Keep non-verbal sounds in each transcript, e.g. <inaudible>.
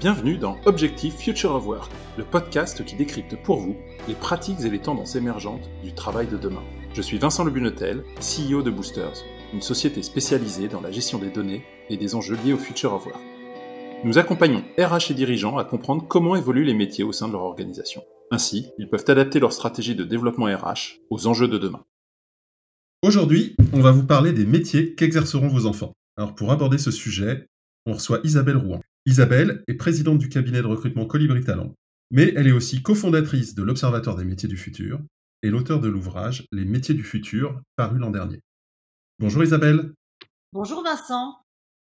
Bienvenue dans Objectif Future of Work, le podcast qui décrypte pour vous les pratiques et les tendances émergentes du travail de demain. Je suis Vincent Lebunetel, CEO de Boosters, une société spécialisée dans la gestion des données et des enjeux liés au Future of Work. Nous accompagnons RH et dirigeants à comprendre comment évoluent les métiers au sein de leur organisation. Ainsi, ils peuvent adapter leur stratégie de développement RH aux enjeux de demain. Aujourd'hui, on va vous parler des métiers qu'exerceront vos enfants. Alors pour aborder ce sujet, on reçoit Isabelle Rouen. Isabelle est présidente du cabinet de recrutement Colibri Talent, mais elle est aussi cofondatrice de l'Observatoire des métiers du futur et l'auteur de l'ouvrage Les métiers du futur, paru l'an dernier. Bonjour Isabelle. Bonjour Vincent.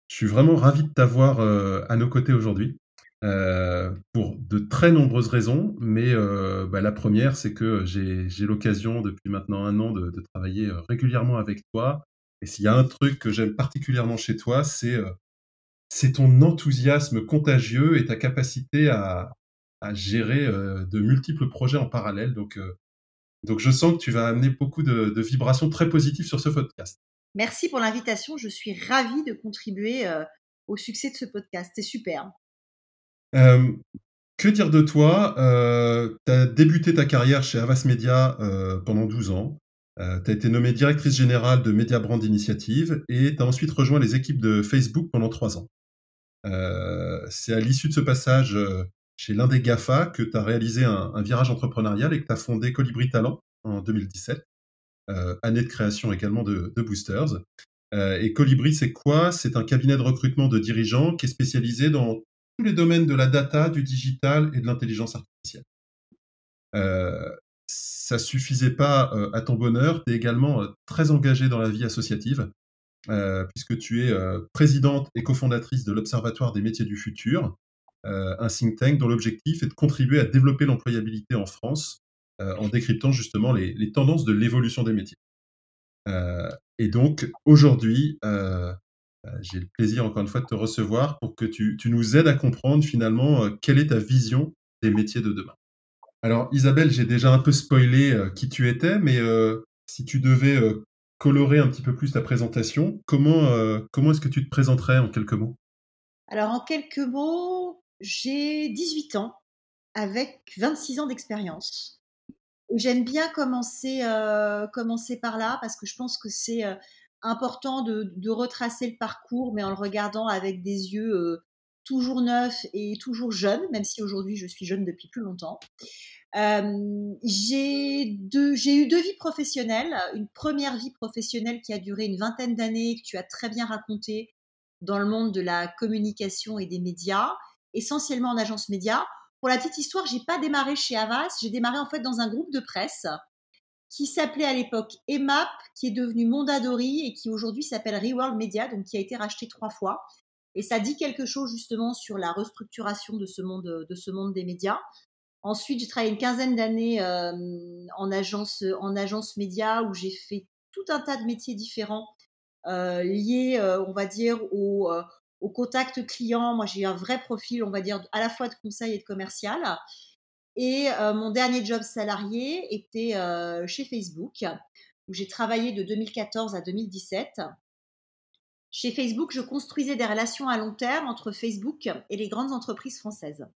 Je suis vraiment ravi de t'avoir euh, à nos côtés aujourd'hui. Euh, pour de très nombreuses raisons, mais euh, bah, la première, c'est que j'ai l'occasion depuis maintenant un an de, de travailler régulièrement avec toi. Et s'il y a un truc que j'aime particulièrement chez toi, c'est c'est ton enthousiasme contagieux et ta capacité à, gérer euh, de multiples projets en parallèle. Donc, euh, donc je sens que tu vas amener beaucoup de, vibrations très positives sur ce podcast. Merci pour l'invitation. Je suis ravie de contribuer euh, au succès de ce podcast. C'est super. que dire de toi? Tu as débuté ta carrière chez Avas Media pendant 12 ans. Tu as été nommée directrice générale de Media Brand Initiative et tu as ensuite rejoint les équipes de Facebook pendant 3 ans. Euh, c'est à l'issue de ce passage euh, chez l'un des GAFA que tu as réalisé un, virage entrepreneurial et que tu as fondé Colibri Talent en 2017, euh, année de création également de, Boosters. et Colibri, c'est quoi? C'est un cabinet de recrutement de dirigeants qui est spécialisé dans tous les domaines de la data, du digital et de l'intelligence artificielle. Ça suffisait pas à ton bonheur, tu es également très engagé dans la vie associative. Puisque tu es présidente et cofondatrice de l'Observatoire des métiers du futur, un think tank dont l'objectif est de contribuer à développer l'employabilité en France en décryptant justement les, tendances de l'évolution des métiers. et donc aujourd'hui, j'ai le plaisir encore une fois de te recevoir pour que tu nous aides à comprendre finalement quelle est ta vision des métiers de demain. Alors Isabelle, j'ai déjà un peu spoilé qui tu étais, mais si tu devais colorer un petit peu plus ta présentation, comment, euh, comment est-ce que tu te présenterais en quelques mots? Alors en quelques mots, j'ai 18 ans avec 26 ans d'expérience. J'aime bien commencer, euh, commencer par là parce que je pense que c'est euh, important de, de, retracer le parcours, mais en le regardant avec des yeux toujours neufs et toujours jeunes, même si aujourd'hui je suis jeune depuis plus longtemps. Euh, j'ai eu deux vies professionnelles. Une première vie professionnelle qui a duré une vingtaine d'années, que tu as très bien raconté dans le monde de la communication et des médias, essentiellement en agence média. Pour la petite histoire, j'ai pas démarré chez Avas, j'ai démarré en fait dans un groupe de presse qui s'appelait à l'époque EMAP, qui est devenu Mondadori et qui aujourd'hui s'appelle Reworld Media, donc qui a été racheté trois fois. Et ça dit quelque chose justement sur la restructuration de ce monde, de ce monde des médias. Ensuite, j'ai travaillé une quinzaine d'années euh, en agence en agence média où j'ai fait tout un tas de métiers différents euh, liés, euh, on va dire, au, au, contact client. Moi, j'ai un vrai profil, on va dire, à la fois de conseil et de commercial. Et mon dernier job salarié était chez Facebook, où j'ai travaillé de 2014 à 2017. Chez Facebook, je construisais des relations à long terme entre Facebook et les grandes entreprises françaises.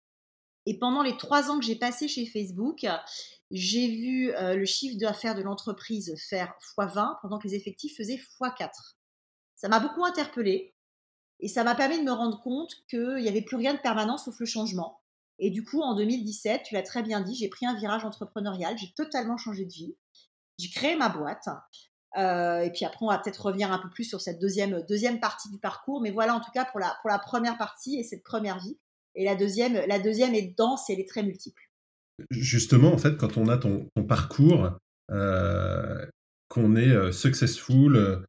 Et pendant les trois ans que j'ai passé chez Facebook, j'ai vu euh, le chiffre d'affaires de l'entreprise faire x20 pendant que les effectifs faisaient x4. Ça m'a beaucoup interpellée et ça m'a permis de me rendre compte qu'il n'y avait plus rien de permanent sauf le changement. Et du coup, en 2017, tu l'as très bien dit, j'ai pris un virage entrepreneurial, j'ai totalement changé de vie. J'ai créé ma boîte. Euh, et puis après, on va peut-être revenir un peu plus sur cette deuxième, deuxième partie du parcours. Mais voilà, en tout cas, pour la, pour la première partie et cette première vie. Et la deuxième, la deuxième est dense et elle est très multiple. Justement, en fait, quand on a ton, parcours, euh, qu'on est euh, successful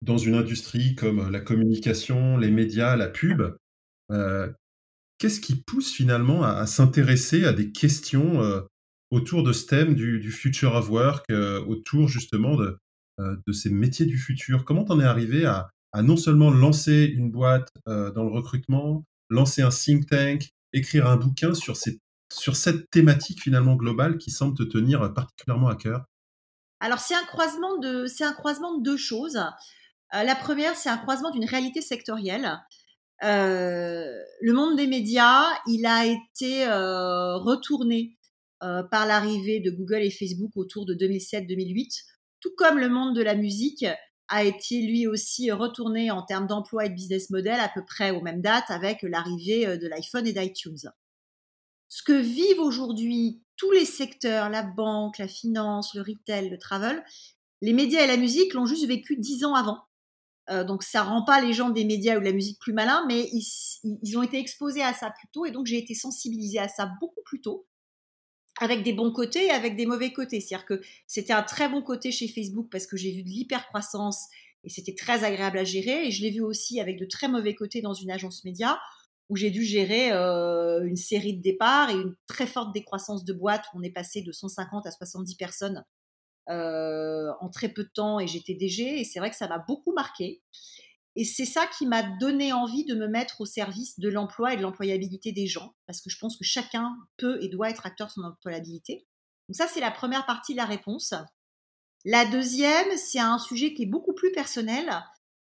dans une industrie comme la communication, les médias, la pub, qu'est-ce qui pousse finalement à, s'intéresser à des questions autour de ce thème du, future of work, autour justement de, de ces métiers du futur Comment t'en es arrivé à, non seulement lancer une boîte dans le recrutement, lancer un think tank, écrire un bouquin sur, sur cette thématique finalement globale qui semble te tenir particulièrement à cœur? Alors c'est un croisement de, c'est un croisement de deux choses. Euh, la première, c'est un croisement d'une réalité sectorielle. le monde des médias, il a été retourné par l'arrivée de Google et Facebook autour de 2007-2008, tout comme le monde de la musique a été lui aussi retourné en termes d'emploi et de business model à peu près aux mêmes dates avec l'arrivée de l'iPhone et d'iTunes. Ce que vivent aujourd'hui tous les secteurs, la banque, la finance, le retail, le travel, les médias et la musique l'ont juste vécu dix ans avant. Euh, donc ça rend pas les gens des médias ou de la musique plus malins, mais ils, ont été exposés à ça plus tôt et donc j'ai été sensibilisée à ça beaucoup plus tôt, avec des bons côtés et avec des mauvais côtés. C'est-à-dire que c'était un très bon côté chez Facebook parce que j'ai vu de l'hypercroissance et c'était très agréable à gérer et je l'ai vu aussi avec de très mauvais côtés dans une agence média où j'ai dû gérer euh, une série de départs et une très forte décroissance de boîtes où on est passé de 150 à 70 personnes euh, en très peu de temps et j'étais DG et c'est vrai que ça m'a beaucoup marqué. Et c'est ça qui m'a donné envie de me mettre au service de l'emploi et de l'employabilité des gens, parce que je pense que chacun peut et doit être acteur de son employabilité. Donc ça, c'est la première partie de la réponse. La deuxième, c'est un sujet qui est beaucoup plus personnel.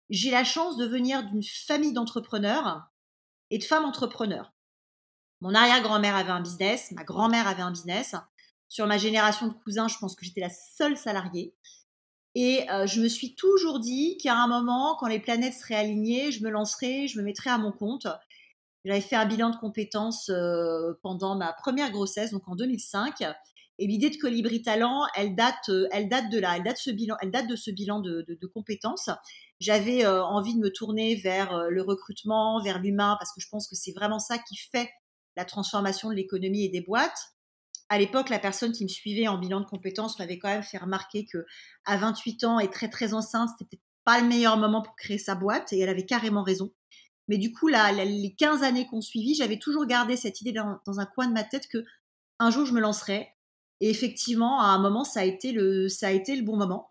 J'ai la chance de venir d'une famille d'entrepreneurs et de femmes entrepreneurs. Mon arrière-grand-mère avait un business, ma grand-mère avait un business, sur ma génération de cousins, je pense que j'étais la seule salariée. Et euh, je me suis toujours dit qu'à un moment, quand les planètes seraient alignées, je me lancerais, je me mettrais à mon compte. J'avais fait un bilan de compétences euh, pendant ma première grossesse, donc en 2005. Et l'idée de Colibri Talent, elle date, euh, elle date de là, elle date, ce bilan, elle date de ce bilan de compétences. J'avais envie de me tourner vers le recrutement, vers l'humain, parce que je pense que c'est vraiment ça qui fait la transformation de l'économie et des boîtes à l'époque, la personne qui me suivait en bilan de compétences m'avait quand même fait remarquer que à 28 ans et très très enceinte, c'était pas le meilleur moment pour créer sa boîte et elle avait carrément raison. Mais du coup, là, les 15 années qu'on suivit, j'avais toujours gardé cette idée dans, un coin de ma tête que un jour je me lancerais. Et effectivement, à un moment, ça a été le, ça a été le bon moment.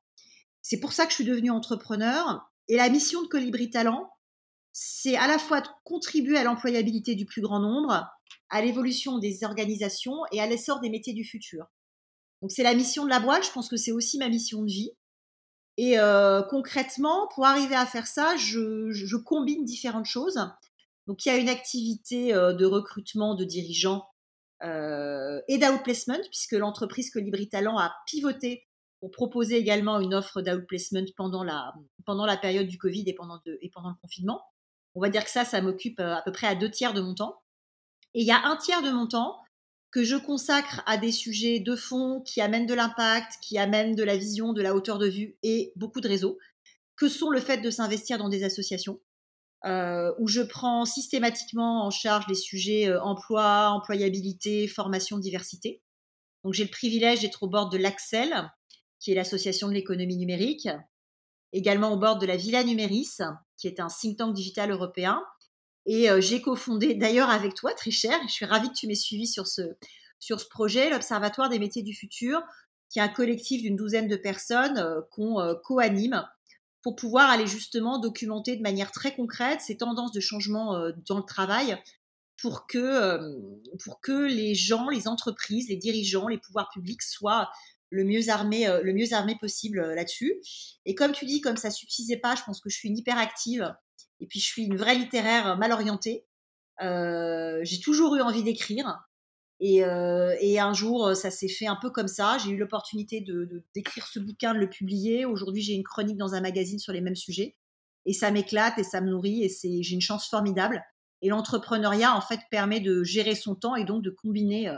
C'est pour ça que je suis devenue entrepreneur. Et la mission de Colibri Talent, c'est à la fois de contribuer à l'employabilité du plus grand nombre, à l'évolution des organisations et à l'essor des métiers du futur. Donc c'est la mission de la boîte, je pense que c'est aussi ma mission de vie. Et euh, concrètement, pour arriver à faire ça, je, combine différentes choses. Donc il y a une activité euh, de recrutement de dirigeants euh, et d'outplacement, puisque l'entreprise Colibri Talent a pivoté pour proposer également une offre d'outplacement pendant la, pendant la période du Covid pendant, et pendant le confinement. On va dire que ça, ça m'occupe à peu près à deux tiers de mon temps. Et il y a un tiers de mon temps que je consacre à des sujets de fond qui amènent de l'impact, qui amènent de la vision, de la hauteur de vue et beaucoup de réseaux, que sont le fait de s'investir dans des associations, euh, où je prends systématiquement en charge les sujets euh, emploi, employabilité, formation, diversité. Donc j'ai le privilège d'être au bord de l'Axel, qui est l'association de l'économie numérique, également au bord de la Villa Numéris, qui est un think tank digital européen, et euh, j'ai cofondé d'ailleurs avec toi, très cher, je suis ravie que tu m'aies suivi sur ce, sur ce projet, l'Observatoire des métiers du futur, qui est un collectif d'une douzaine de personnes euh, qu'on euh, co-anime pour pouvoir aller justement documenter de manière très concrète ces tendances de changement dans le travail pour que, pour que les gens, les entreprises, les dirigeants, les pouvoirs publics soient le mieux armés, le mieux armés possible là-dessus. Et comme tu dis, comme ça suffisait pas, je pense que je suis une hyperactive et puis, je suis une vraie littéraire mal orientée. J'ai toujours eu envie d'écrire. Et, et, un jour, ça s'est fait un peu comme ça. J'ai eu l'opportunité de, d'écrire ce bouquin, de le publier. Aujourd'hui, j'ai une chronique dans un magazine sur les mêmes sujets. Et ça m'éclate et ça me nourrit. Et c'est, j'ai une chance formidable. Et l'entrepreneuriat, en fait, permet de gérer son temps et donc de combiner,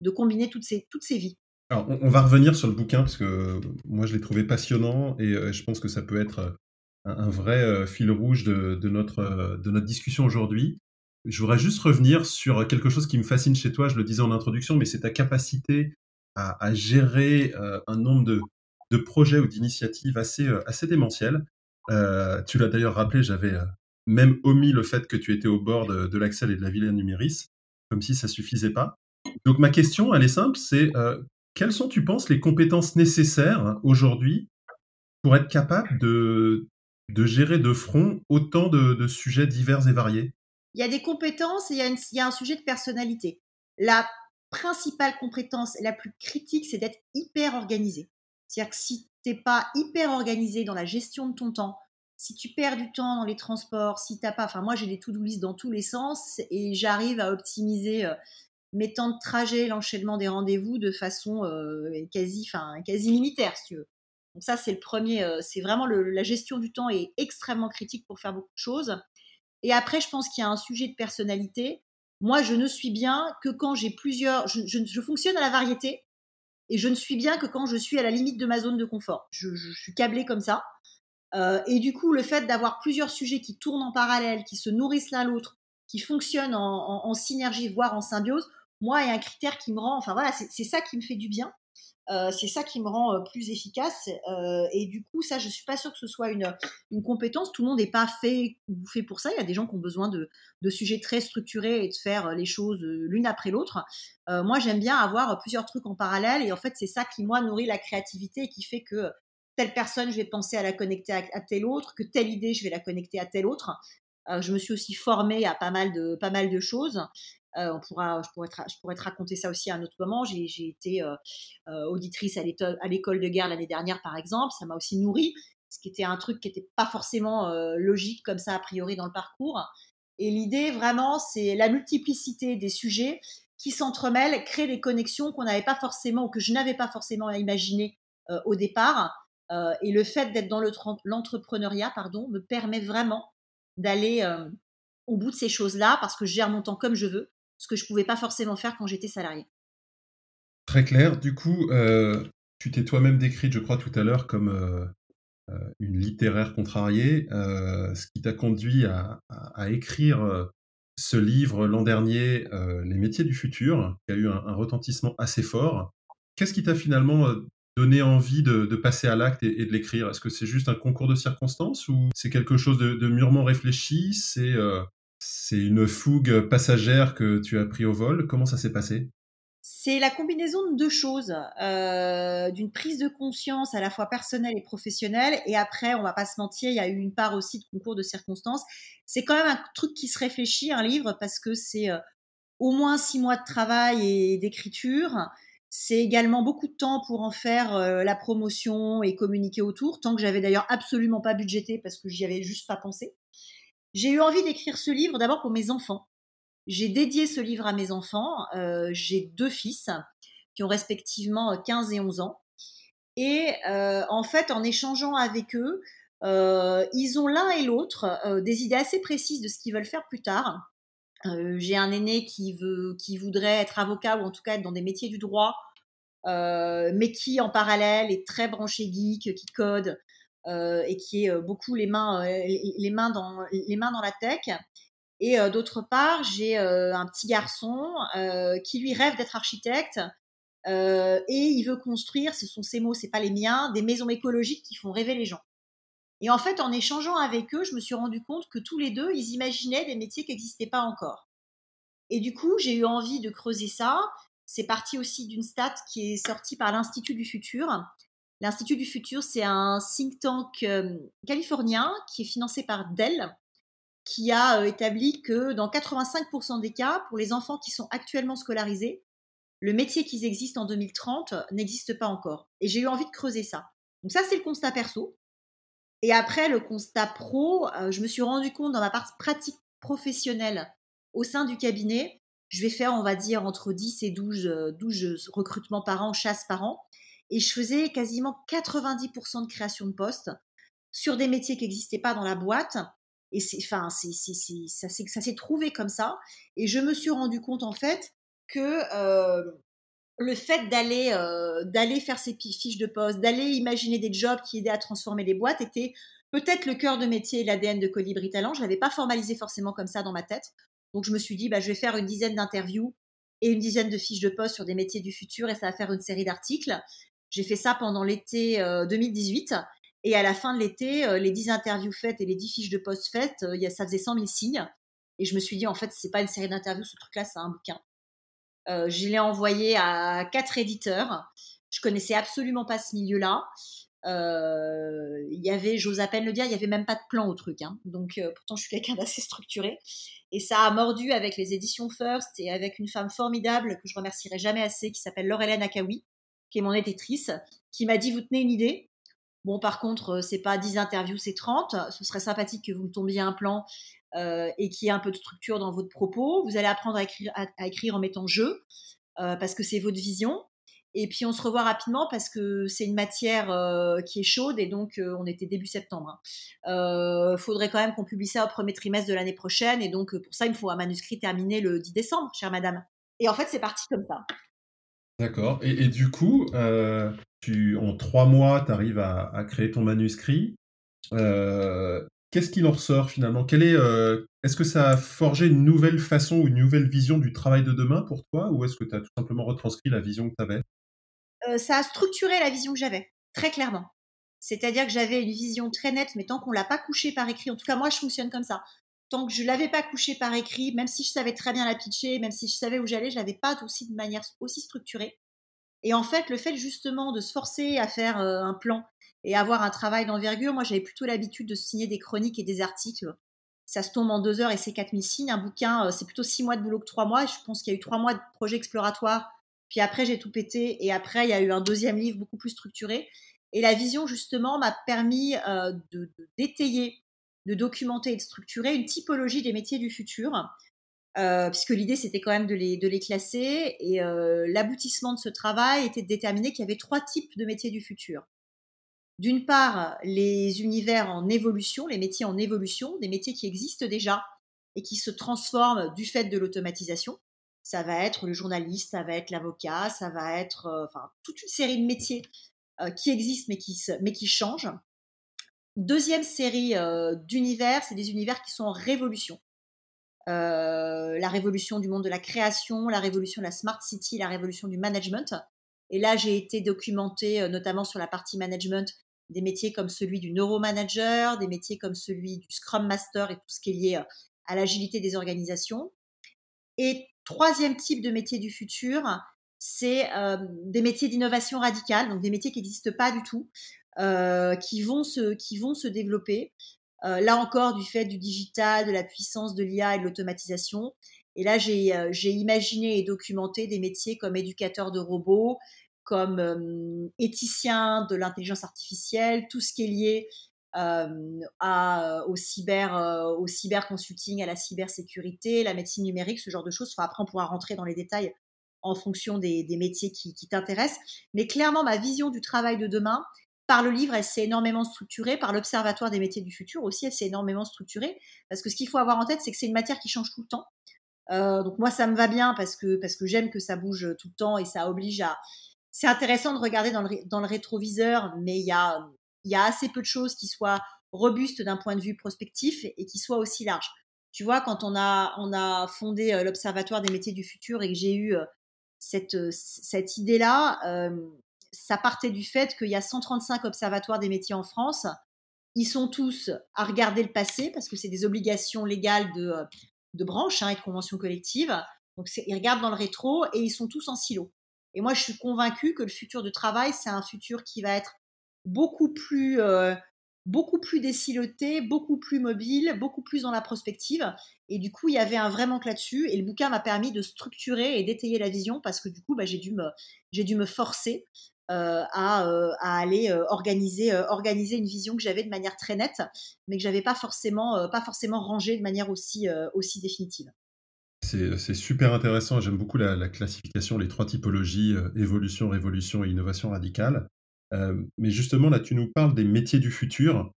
de combiner toutes, ces, toutes ces vies. Alors, on, va revenir sur le bouquin parce que moi, je l'ai trouvé passionnant et je pense que ça peut être un, vrai euh, fil rouge de, notre, euh, de notre discussion aujourd'hui. Je voudrais juste revenir sur quelque chose qui me fascine chez toi, je le disais en introduction, mais c'est ta capacité à, gérer euh, un nombre de, de projets ou d'initiatives assez, assez démentielles. tu l'as d'ailleurs rappelé, j'avais même omis le fait que tu étais au bord de, l'Axel et de la Villa Numéris, comme si ça suffisait pas. Donc ma question, elle est simple, c'est quelles sont, tu penses, les compétences nécessaires aujourd'hui pour être capable de, de gérer de front autant de, sujets divers et variés? Il y a des compétences et il y a, un sujet de personnalité. La principale compétence, la plus critique, c'est d'être hyper organisé. C'est-à-dire que si tu n'es pas hyper organisé dans la gestion de ton temps, si tu perds du temps dans les transports, si t'as pas, enfin moi j'ai des to-do dans tous les sens et j'arrive à optimiser mes temps de trajet, l'enchaînement des rendez-vous de façon quasi, enfin quasi militaire, si tu veux. Donc ça c'est le premier, c'est vraiment la gestion du temps est extrêmement critique pour faire beaucoup de choses. Et après je pense qu'il y a un sujet de personnalité. Moi je ne suis bien que quand j'ai plusieurs, je fonctionne à la variété et je ne suis bien que quand je suis à la limite de ma zone de confort. Je, suis câblée comme ça. Euh, et du coup, le fait d'avoir plusieurs sujets qui tournent en parallèle, qui se nourrissent l'un l'autre, qui fonctionnent en, synergie, voire en symbiose, moi, est un critère qui me rend, enfin voilà, c'est ça qui me fait du bien. Euh, c'est ça qui me rend euh, plus efficace. Euh, et du coup, ça, je suis pas sûre que ce soit une, une compétence. Tout le monde n'est pas fait fait pour ça. Il y a des gens qui ont besoin de, de sujets très structurés et de faire les choses l'une après l'autre. moi, j'aime bien avoir plusieurs trucs en parallèle. Et en fait, c'est ça qui, moi, nourrit la créativité et qui fait que telle personne, je vais penser à la connecter à, telle autre, que telle idée, je vais la connecter à telle autre. je me suis aussi formée à pas mal de, pas mal de choses. Euh, on pourra, je, pourrais te, je pourrais te raconter ça aussi à un autre moment. J'ai été euh, euh, auditrice à l'école de guerre l'année dernière, par exemple. Ça m'a aussi nourri, ce qui était un truc qui n'était pas forcément logique comme ça a priori dans le parcours. Et l'idée vraiment, c'est la multiplicité des sujets qui s'entremêlent, créent des connexions qu'on n'avait pas forcément ou que je n'avais pas forcément imaginé au départ. et le fait d'être dans l'entrepreneuriat, pardon, me permet vraiment d'aller au bout de ces choses-là parce que je gère mon temps comme je veux ce que je ne pouvais pas forcément faire quand j'étais salarié. Très clair. Du coup, euh, tu t'es toi-même décrite, je crois, tout à l'heure comme euh, euh, une littéraire contrariée, ce qui t'a conduit à, écrire ce livre l'an dernier, Les métiers du futur, qui a eu un, retentissement assez fort. Qu'est-ce qui t'a finalement donné envie de, passer à l'acte et, de l'écrire? Est-ce que c'est juste un concours de circonstances ou c'est quelque chose de, de mûrement réfléchi? C'est c'est une fougue passagère que tu as pris au vol. Comment ça s'est passé? C'est la combinaison de deux choses, euh, d'une prise de conscience à la fois personnelle et professionnelle, et après, on va pas se mentir, il y a eu une part aussi de concours de circonstances. C'est quand même un truc qui se réfléchit, un livre, parce que c'est euh, au moins six mois de travail et d'écriture. C'est également beaucoup de temps pour en faire euh, la promotion et communiquer autour, tant que j'avais d'ailleurs absolument pas budgété parce que j'y avais juste pas pensé. J'ai eu envie d'écrire ce livre d'abord pour mes enfants. J'ai dédié ce livre à mes enfants. Euh, j'ai deux fils qui ont respectivement 15 et 11 ans. Et euh, en fait, en échangeant avec eux, euh, ils ont l'un et l'autre des idées assez précises de ce qu'ils veulent faire plus tard. j'ai un aîné qui veut, qui voudrait être avocat ou en tout cas être dans des métiers du droit, mais qui en parallèle est très branché geek, qui code, euh, et qui est euh, beaucoup les mains, euh, les mains, dans, les mains dans la tech. Et d'autre part, j'ai un petit garçon qui lui rêve d'être architecte et il veut construire, ce sont ses mots, c'est pas les miens, des maisons écologiques qui font rêver les gens. Et en fait, en échangeant avec eux, je me suis rendu compte que tous les deux, ils imaginaient des métiers qui n'existaient pas encore. Et du coup, j'ai eu envie de creuser ça. C'est parti aussi d'une stat qui est sortie par l'Institut du futur, L'Institut du futur, c'est un think tank euh, californien qui est financé par Dell, qui a euh, établi que dans 85% des cas, pour les enfants qui sont actuellement scolarisés, le métier qui existe en 2030 n'existe pas encore. Et j'ai eu envie de creuser ça. Donc ça, c'est le constat perso. Et après, le constat pro, euh, je me suis rendu compte dans ma partie pratique professionnelle au sein du cabinet, je vais faire, on va dire, entre 10 et 12, 12 recrutements par an, chasses par an et je faisais quasiment 90% de création de postes sur des métiers qui n'existaient pas dans la boîte. Et enfin, ça, s'est trouvé comme ça. Et je me suis rendu compte en fait que euh, le fait d'aller, euh, d'aller faire ces fiches de poste, d'aller imaginer des jobs qui aidaient à transformer les boîtes était peut-être le cœur de métier et l'ADN de Colibri Talent. Je l'avais pas formalisé forcément comme ça dans ma tête. Donc je me suis dit, bah, je vais faire une dizaine d'interviews et une dizaine de fiches de poste sur des métiers du futur et ça va faire une série d'articles. J'ai fait ça pendant l'été 2018. Euh, et à la fin de l'été, euh, les 10 interviews faites et les 10 fiches de poste faites, euh, ça faisait 100 000 signes. Et je me suis dit, en fait, c'est pas une série d'interviews, ce truc-là, c'est un bouquin. je l'ai envoyé à quatre éditeurs. Je connaissais absolument pas ce milieu-là. Il y avait, j'ose à peine le dire, il y avait même pas de plan au truc. Hein. Donc, pourtant, je suis quelqu'un d'assez structuré. Et ça a mordu avec les éditions First et avec une femme formidable que je remercierai jamais assez, qui s'appelle Laurelène Akawi, qui est mon éditrice, qui m'a dit Vous tenez une idée? Bon, par contre, c'est pas 10 interviews, c'est 30. Ce serait sympathique que vous me tombiez un plan et qu'il y ait un peu de structure dans votre propos. Vous allez apprendre à écrire, en mettant jeu, parce que c'est votre vision. Et puis on se revoit rapidement parce que c'est une matière qui est chaude et donc on était début septembre. Il hein. faudrait quand même qu'on publie ça au premier trimestre de l'année prochaine et donc pour ça il me faut un manuscrit terminé le 10 décembre, chère madame. Et en fait c'est parti comme ça. D'accord. Et, du coup, tu, en trois mois, tu arrives à, créer ton manuscrit. Qu'est-ce qu'il en ressort finalement? Quel est, Est-ce que ça a forgé une nouvelle façon ou une nouvelle vision du travail de demain pour toi? Ou est-ce que tu as tout simplement retranscrit la vision que tu avais Ça a structuré la vision que j'avais, très clairement. C'est-à-dire que j'avais une vision très nette, mais tant qu'on ne l'a pas couchée par écrit, en tout cas moi je fonctionne comme ça. Tant que je l'avais pas couchée par écrit, même si je savais très bien la pitcher, même si je savais où j'allais, je l'avais pas aussi de manière aussi structurée. Et en fait, le fait justement de se forcer à faire un plan et avoir un travail d'envergure. Moi, j'avais plutôt l'habitude de signer des chroniques et des articles. Ça se tombe en deux heures et c'est 4000 signes. Un bouquin, euh, c'est plutôt six mois de boulot que trois mois. Je pense qu'il y a eu trois mois de projet exploratoire. Puis après, j'ai tout pété. Et après, il y a eu un deuxième livre beaucoup plus structuré. Et la vision, justement, m'a permis euh, d'étayer, de documenter et de structurer une typologie des métiers du futur. Euh, puisque l'idée, c'était quand même de les, de les classer. Et l'aboutissement de ce travail était de déterminer qu'il y avait trois types de métiers du futur d'une part, les univers en évolution, les métiers en évolution, des métiers qui existent déjà et qui se transforment du fait de l'automatisation. Ça va être le journaliste, ça va être l'avocat, ça va être euh, enfin, toute une série de métiers euh, qui existent mais qui, mais qui changent. Deuxième série euh, d'univers, c'est des univers qui sont en révolution. la révolution du monde de la création, la révolution de la smart city, la révolution du management. Et là, j'ai été documentée notamment sur la partie management des métiers comme celui du neuromanager, des métiers comme celui du scrum master et tout ce qui est lié euh, à l'agilité des organisations. Et troisième type de métier du futur, c'est euh, des métiers d'innovation radicale, donc des métiers qui n'existent pas du tout, euh, qui, vont se, qui vont se développer. là encore, du fait du digital, de la puissance de l'IA et de l'automatisation. Et là, j'ai imaginé et documenté des métiers comme éducateur de robots, comme euh, éthicien de l'intelligence artificielle, tout ce qui est lié euh, à, au, cyber, euh, au cyberconsulting, à la cybersécurité, la médecine numérique, ce genre de choses. Après, on pourra rentrer dans les détails en fonction des, métiers qui, t'intéressent. Mais clairement, ma vision du travail de demain, par le livre, elle s'est énormément structurée, par l'Observatoire des métiers du futur aussi, elle s'est énormément structurée, parce que ce qu'il faut avoir en tête, c'est que c'est une matière qui change tout le temps. donc moi, ça me va bien parce que, parce que j'aime que ça bouge tout le temps et ça oblige à, c'est intéressant de regarder dans le, dans le rétroviseur, mais il y a, y a assez peu de choses qui soient robustes d'un point de vue prospectif et qui soient aussi larges. Tu vois, quand on a, on a fondé euh, l'Observatoire des métiers du futur et que j'ai eu euh, cette, euh, cette idée-là, ça partait du fait qu'il y a 135 observatoires des métiers en France. Ils sont tous à regarder le passé parce que c'est des obligations légales de, de branche hein, et de conventions collectives. Donc ils regardent dans le rétro et ils sont tous en silo. Et moi, je suis convaincue que le futur du travail, c'est un futur qui va être beaucoup plus, euh, beaucoup plus déciloté, beaucoup plus mobile, beaucoup plus dans la prospective. Et du coup, il y avait un vrai manque là-dessus. Et le bouquin m'a permis de structurer et d'étayer la vision parce que du coup, bah, j'ai dû j'ai dû me forcer euh, à, euh, à, aller organiser, organiser une vision que j'avais de manière très nette, mais que j'avais pas forcément, pas forcément rangée de manière aussi, aussi définitive. C'est super intéressant. J'aime beaucoup la, classification, les trois typologies, euh, évolution, révolution et innovation radicale. Euh, mais justement, là, tu nous parles des métiers du futur.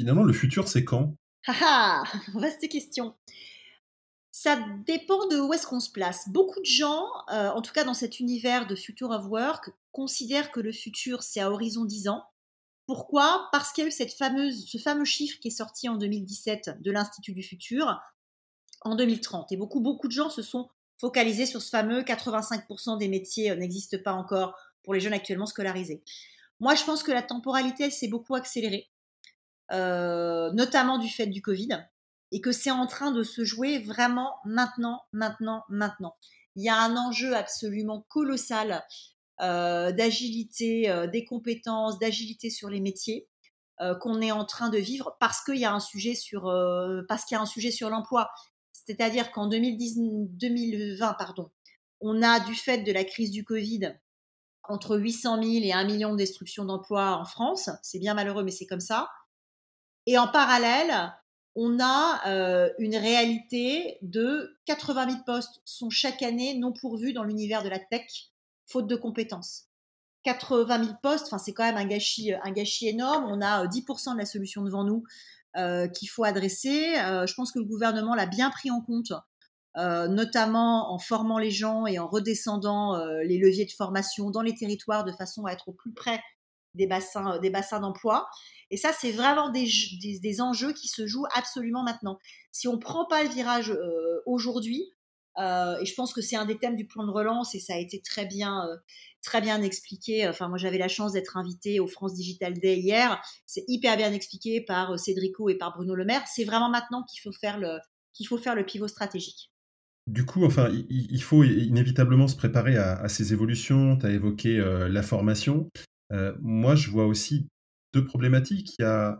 Finalement, le futur, c'est quand? Ah <laughs> Vaste question. Ça dépend de où est-ce qu'on se place. Beaucoup de gens, euh, en tout cas dans cet univers de Future of Work, considèrent que le futur, c'est à horizon 10 ans. Pourquoi? Parce qu'il y a eu cette fameuse, ce fameux chiffre qui est sorti en 2017 de l'Institut du futur, en 2030. Et beaucoup, beaucoup de gens se sont focalisés sur ce fameux 85% des métiers euh, n'existent pas encore pour les jeunes actuellement scolarisés. Moi, je pense que la temporalité s'est beaucoup accélérée, euh, notamment du fait du Covid, et que c'est en train de se jouer vraiment maintenant, maintenant, maintenant. Il y a un enjeu absolument colossal d'agilité, des compétences, d'agilité sur les métiers qu'on est en train de vivre parce qu'il y a un sujet sur parce qu'il y a un sujet sur l'emploi c'est-à-dire qu'en 2020, pardon, on a, du fait de la crise du Covid, entre 800 000 et 1 million de destructions d'emplois en France. C'est bien malheureux, mais c'est comme ça. Et en parallèle, on a euh, une réalité de 80 000 postes sont chaque année non pourvus dans l'univers de la tech, faute de compétences. 80 000 postes, enfin c'est quand même un gâchis, un gâchis énorme. On a 10% de la solution devant nous euh, qu'il faut adresser. Euh, je pense que le gouvernement l'a bien pris en compte, euh, notamment en formant les gens et en redescendant les leviers de formation dans les territoires de façon à être au plus près des bassins, des bassins d'emploi. Et ça, c'est vraiment des, des, enjeux qui se jouent absolument maintenant. Si on ne prend pas le virage aujourd'hui, et je pense que c'est un des thèmes du plan de relance et ça a été très bien, très bien expliqué. Enfin, moi, j'avais la chance d'être invitée au France Digital Day hier. C'est hyper bien expliqué par euh, Cédrico et par Bruno Le Maire. C'est vraiment maintenant qu'il faut faire le faut faire le pivot stratégique. Du coup, enfin, il faut inévitablement se préparer à, ces évolutions. Tu as évoqué euh, la formation. Euh, moi, je vois aussi deux problématiques. Il y a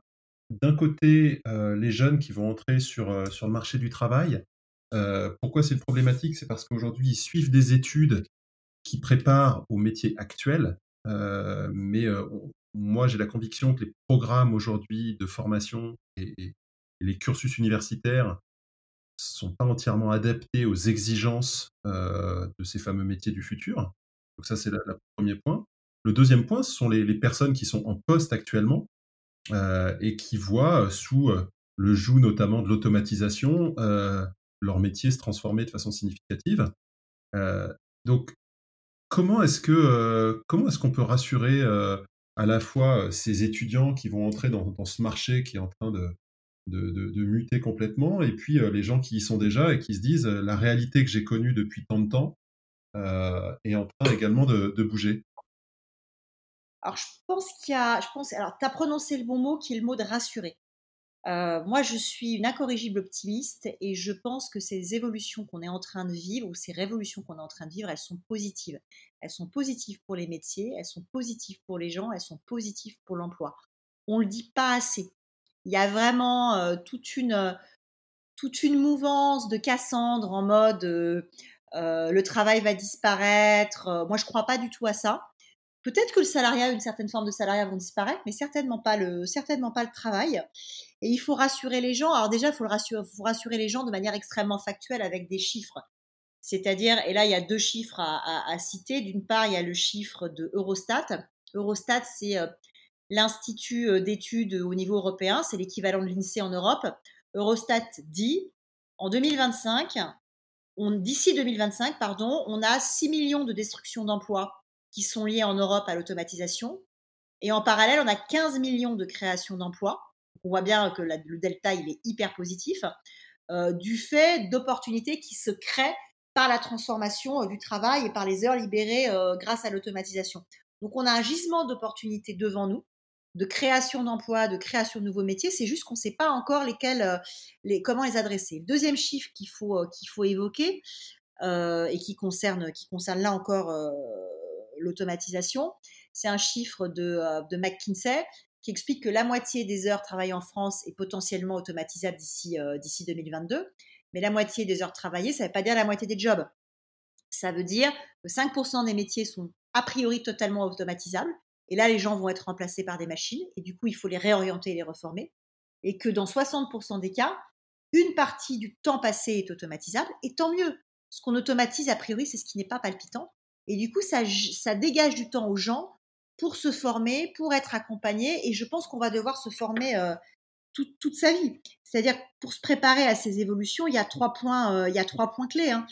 d'un côté les jeunes qui vont entrer sur, sur le marché du travail. Pourquoi c'est une problématique? C'est parce qu'aujourd'hui, ils suivent des études qui préparent au métier actuel. Euh, mais euh, moi, j'ai la conviction que les programmes aujourd'hui de formation et, les cursus universitaires sont pas entièrement adaptés aux exigences euh, de ces fameux métiers du futur. Donc ça, c'est le premier point. Le deuxième point, ce sont les, personnes qui sont en poste actuellement et qui voient sous le joug notamment de l'automatisation leur métier se transformer de façon significative. donc comment est-ce que euh, comment est-ce qu'on peut rassurer euh, à la fois euh, ces étudiants qui vont entrer dans, ce marché qui est en train de, de, muter complètement, et puis les gens qui y sont déjà et qui se disent la réalité que j'ai connue depuis tant de temps est en train également de, bouger? Alors je pense qu'il y a, je pense, alors tu as prononcé le bon mot qui est le mot de rassurer. Euh, moi, je suis une incorrigible optimiste et je pense que ces évolutions qu'on est en train de vivre ou ces révolutions qu'on est en train de vivre, elles sont positives. Elles sont positives pour les métiers, elles sont positives pour les gens, elles sont positives pour l'emploi. On le dit pas assez. Il y a vraiment euh, toute une toute une mouvance de Cassandre en mode euh, le travail va disparaître. moi, je crois pas du tout à ça. Peut-être que le salariat, une certaine forme de salariat vont disparaître, mais certainement pas le, certainement pas le travail. Et il faut rassurer les gens. Alors déjà, il faut, rassurer, rassurer les gens de manière extrêmement factuelle avec des chiffres. C'est-à-dire, et là, il y a deux chiffres à, citer. D'une part, il y a le chiffre de Eurostat. Eurostat, c'est euh, l'institut euh, d'études au niveau européen, c'est l'équivalent de l'INSEE en Europe. Eurostat dit, en 2025, d'ici 2025, pardon, on a 6 millions de destructions d'emplois qui sont liés en Europe à l'automatisation. Et en parallèle, on a 15 millions de créations d'emplois. On voit bien que le delta, il est hyper positif, euh, du fait d'opportunités qui se créent par la transformation euh, du travail et par les heures libérées euh, grâce à l'automatisation. Donc on a un gisement d'opportunités devant nous, de création d'emplois, de création de nouveaux métiers. C'est juste qu'on ne sait pas encore lesquels, les, comment les adresser. deuxième chiffre qu'il faut, qu'il faut évoquer et qui concerne, qui concerne là encore l'automatisation. C'est un chiffre de, euh, de, McKinsey qui explique que la moitié des heures travaillées en France est potentiellement automatisable d'ici euh, d'ici 2022. Mais la moitié des heures travaillées, ça ne veut pas dire la moitié des jobs. Ça veut dire que 5% des métiers sont a priori totalement automatisables. Et là, les gens vont être remplacés par des machines. Et du coup, il faut les réorienter et les reformer. Et que dans 60% des cas, une partie du temps passé est automatisable. Et tant mieux. Ce qu'on automatise, a priori, c'est ce qui n'est pas palpitant. Et du coup, ça, dégage du temps aux gens pour se former, pour être accompagnés. Et je pense qu'on va devoir se former euh, toute sa vie. C'est-à-dire, pour se préparer à ces évolutions, il y a trois points, euh, il y a trois points clés. Hein.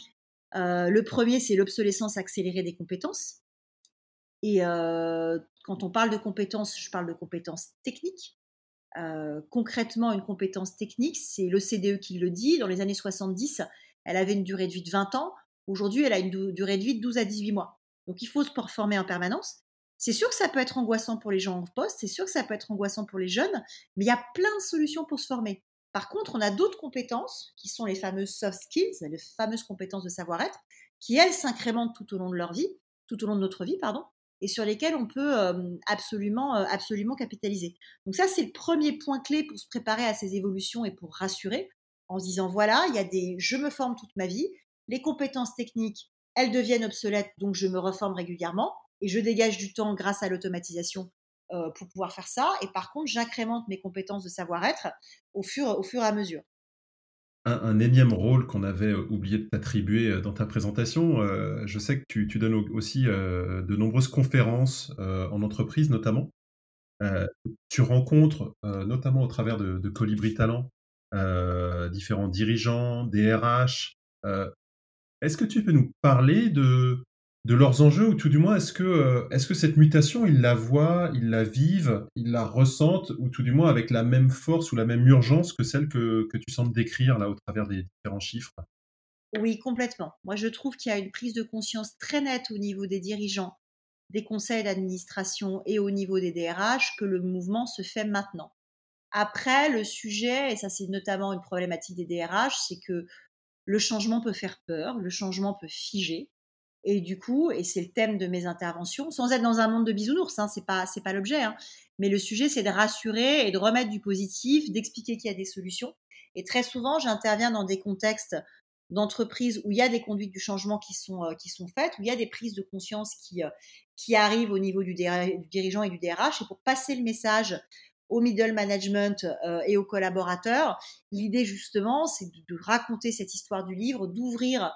Euh, le premier, c'est l'obsolescence accélérée des compétences. Et quand on parle de compétences, je parle de compétences techniques. concrètement, une compétence technique, c'est l'OCDE qui le dit. Dans les années 70, elle avait une durée de vie de 20 ans. Aujourd'hui, elle a une durée de vie de 12 à 18 mois. Donc, il faut se former en permanence. C'est sûr que ça peut être angoissant pour les gens en poste, c'est sûr que ça peut être angoissant pour les jeunes, mais il y a plein de solutions pour se former. Par contre, on a d'autres compétences qui sont les fameuses soft skills, les fameuses compétences de savoir-être, qui elles s'incrémentent tout au long de leur vie, tout au long de notre vie, pardon, et sur lesquelles on peut euh, absolument, euh, absolument capitaliser. Donc ça, c'est le premier point clé pour se préparer à ces évolutions et pour rassurer, en se disant voilà, il y a des, je me forme toute ma vie, les compétences techniques, elles deviennent obsolètes, donc je me reforme régulièrement. et je dégage du temps grâce à l'automatisation pour pouvoir faire ça. Et par contre, j'incrémente mes compétences de savoir-être au fur, au fur et à mesure. Un, énième rôle qu'on avait oublié de t'attribuer dans ta présentation, je sais que tu, donnes aussi de nombreuses conférences en entreprise notamment. tu rencontres, notamment au travers de, Colibri Talent, différents dirigeants, DRH. Est-ce que tu peux nous parler de, de leurs enjeux, ou tout du moins, est-ce que, euh, est-ce que cette mutation, ils la voient, ils la vivent, ils la ressentent, ou tout du moins avec la même force ou la même urgence que celle que, que tu sembles décrire là au travers des différents chiffres? Oui, complètement. Moi, je trouve qu'il y a une prise de conscience très nette au niveau des dirigeants, des conseils d'administration et au niveau des DRH que le mouvement se fait maintenant. Après, le sujet, et ça c'est notamment une problématique des DRH, c'est que le changement peut faire peur, le changement peut figer. Et du coup, et c'est le thème de mes interventions, sans être dans un monde de bisounours, hein, c'est pas c'est pas l'objet, hein, mais le sujet c'est de rassurer et de remettre du positif, d'expliquer qu'il y a des solutions. Et très souvent, j'interviens dans des contextes d'entreprise où il y a des conduites du changement qui sont euh, qui sont faites, où il y a des prises de conscience qui euh, qui arrivent au niveau du, dirigeant et du DRH. Et pour passer le message au middle management euh, et aux collaborateurs, l'idée justement, c'est de, raconter cette histoire du livre, d'ouvrir